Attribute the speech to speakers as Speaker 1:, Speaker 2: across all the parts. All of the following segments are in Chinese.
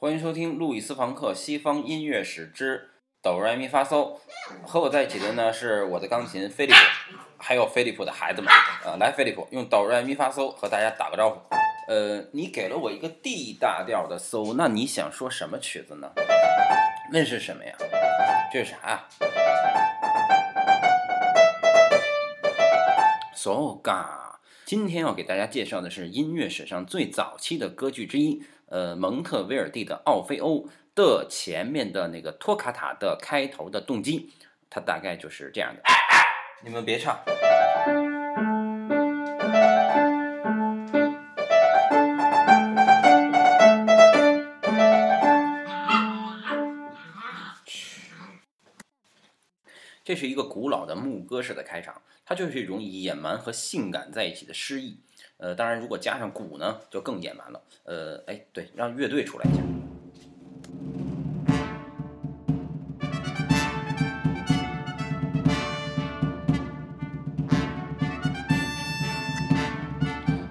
Speaker 1: 欢迎收听路易斯·房克《西方音乐史之哆来咪发嗦》。和我在一起的呢是我的钢琴飞利浦，还有飞利浦的孩子们。啊，来，飞利浦用哆来咪发嗦和大家打个招呼。呃，你给了我一个 D 大调的嗦，那你想说什么曲子呢？那是什么呀？这是啥呀？嗦嘎。今天要给大家介绍的是音乐史上最早期的歌剧之一，呃，蒙特威尔第的《奥菲欧》的前面的那个托卡塔的开头的动机，它大概就是这样的。你们别唱。这是一个古老的牧歌式的开场，它就是一种野蛮和性感在一起的诗意。呃，当然，如果加上鼓呢，就更野蛮了。呃，哎，对，让乐队出来一下。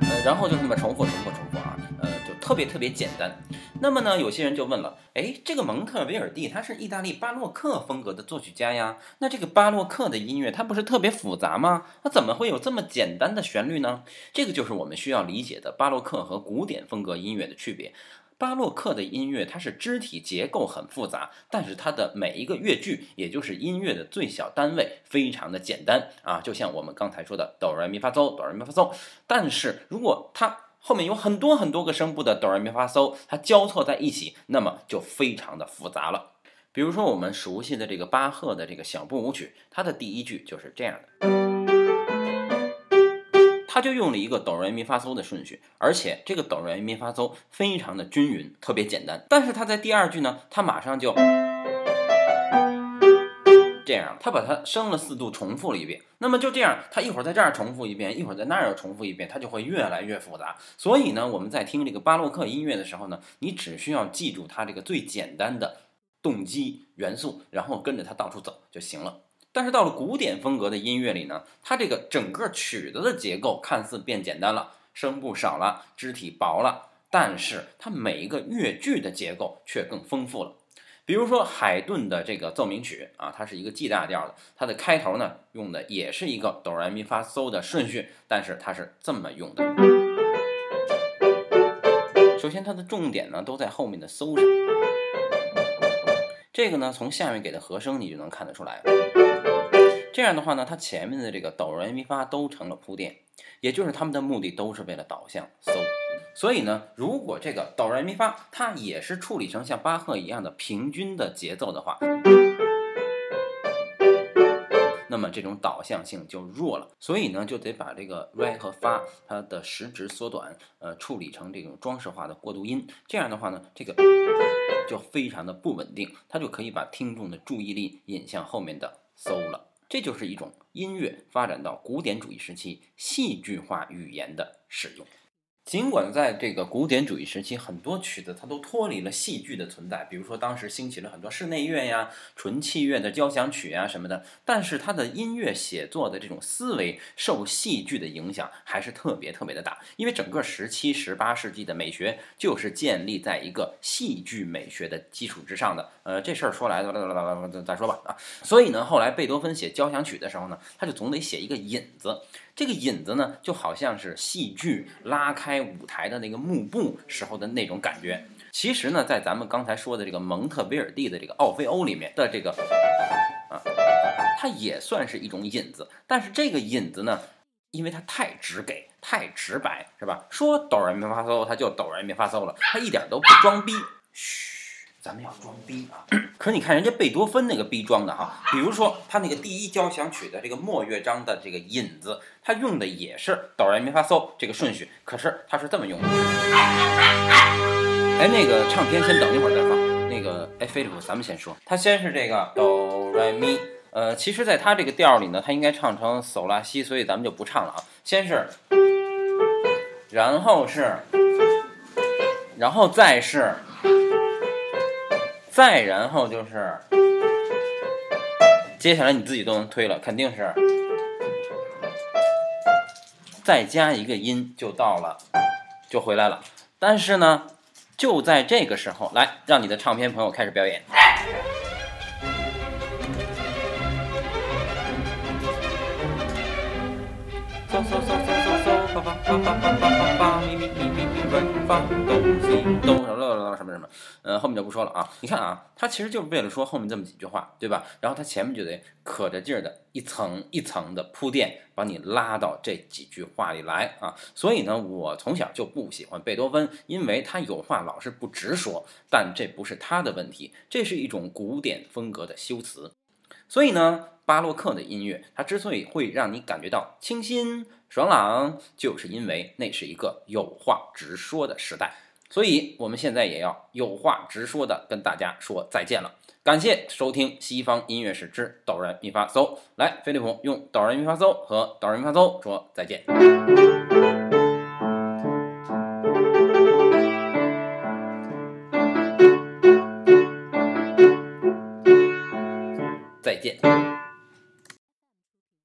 Speaker 1: 呃，然后就那么重复、重复、重复啊，呃，就特别特别简单。那么呢，有些人就问了，哎，这个蒙特维尔蒂他是意大利巴洛克风格的作曲家呀，那这个巴洛克的音乐它不是特别复杂吗？那怎么会有这么简单的旋律呢？这个就是我们需要理解的巴洛克和古典风格音乐的区别。巴洛克的音乐它是肢体结构很复杂，但是它的每一个乐句，也就是音乐的最小单位，非常的简单啊，就像我们刚才说的哆来咪发嗦，哆来咪发嗦。但是如果它后面有很多很多个声部的哆来咪发嗦，它交错在一起，那么就非常的复杂了。比如说我们熟悉的这个巴赫的这个小步舞曲，它的第一句就是这样的，它就用了一个哆来咪发嗦的顺序，而且这个哆来咪发嗦非常的均匀，特别简单。但是它在第二句呢，它马上就。这样，他把它升了四度，重复了一遍。那么就这样，他一会儿在这儿重复一遍，一会儿在那儿又重复一遍，它就会越来越复杂。所以呢，我们在听这个巴洛克音乐的时候呢，你只需要记住它这个最简单的动机元素，然后跟着它到处走就行了。但是到了古典风格的音乐里呢，它这个整个曲子的结构看似变简单了，声部少了，肢体薄了，但是它每一个乐句的结构却更丰富了。比如说海顿的这个奏鸣曲啊，它是一个 G 大调的，它的开头呢用的也是一个哆来咪发嗦的顺序，但是它是这么用的。首先它的重点呢都在后面的嗦上，这个呢从下面给的和声你就能看得出来。这样的话呢，它前面的这个哆来咪发都成了铺垫，也就是他们的目的都是为了导向嗦。所以呢，如果这个哆来咪发它也是处理成像巴赫一样的平均的节奏的话，那么这种导向性就弱了。所以呢，就得把这个 re 和发它的时值缩短，呃，处理成这种装饰化的过渡音。这样的话呢，这个就非常的不稳定，它就可以把听众的注意力引向后面的 so 了。这就是一种音乐发展到古典主义时期戏剧化语言的使用。尽管在这个古典主义时期，很多曲子它都脱离了戏剧的存在，比如说当时兴起了很多室内乐呀、纯器乐的交响曲呀什么的，但是它的音乐写作的这种思维受戏剧的影响还是特别特别的大，因为整个十七、十八世纪的美学就是建立在一个戏剧美学的基础之上的。呃，这事儿说来，再说吧啊。所以呢，后来贝多芬写交响曲的时候呢，他就总得写一个引子。这个引子呢，就好像是戏剧拉开舞台的那个幕布时候的那种感觉。其实呢，在咱们刚才说的这个蒙特威尔第的这个奥菲欧里面的这个啊，它也算是一种引子。但是这个引子呢，因为它太直给、太直白，是吧？说哆来咪发嗦，它就哆来咪发嗦了，它一点都不装逼。嘘。咱们要装逼啊！可是你看人家贝多芬那个逼装的哈，比如说他那个第一交响曲的这个末乐章的这个引子，他用的也是哆来咪发嗦这个顺序，可是他是这么用的。哎，那个唱片先等一会儿再放。那个哎，菲利普，咱们先说，他先是这个哆来咪，呃，其实在他这个调里呢，他应该唱成嗦拉西，所以咱们就不唱了啊。先是，然后是，然后再是。再然后就是，接下来你自己都能推了，肯定是再加一个音就到了，就回来了。但是呢，就在这个时候，来让你的唱片朋友开始表演。什么什么什么，呃，后面就不说了啊。你看啊，它其实就是为了说后面这么几句话，对吧？然后它前面就得可着劲儿的一层一层的铺垫，把你拉到这几句话里来啊。所以呢，我从小就不喜欢贝多芬，因为他有话老是不直说。但这不是他的问题，这是一种古典风格的修辞。所以呢，巴洛克的音乐，它之所以会让你感觉到清新爽朗，就是因为那是一个有话直说的时代。所以，我们现在也要有话直说的跟大家说再见了。感谢收听《西方音乐史之哆来咪发嗦》。来，飞利浦用哆来咪发嗦和哆来咪发嗦说。再见。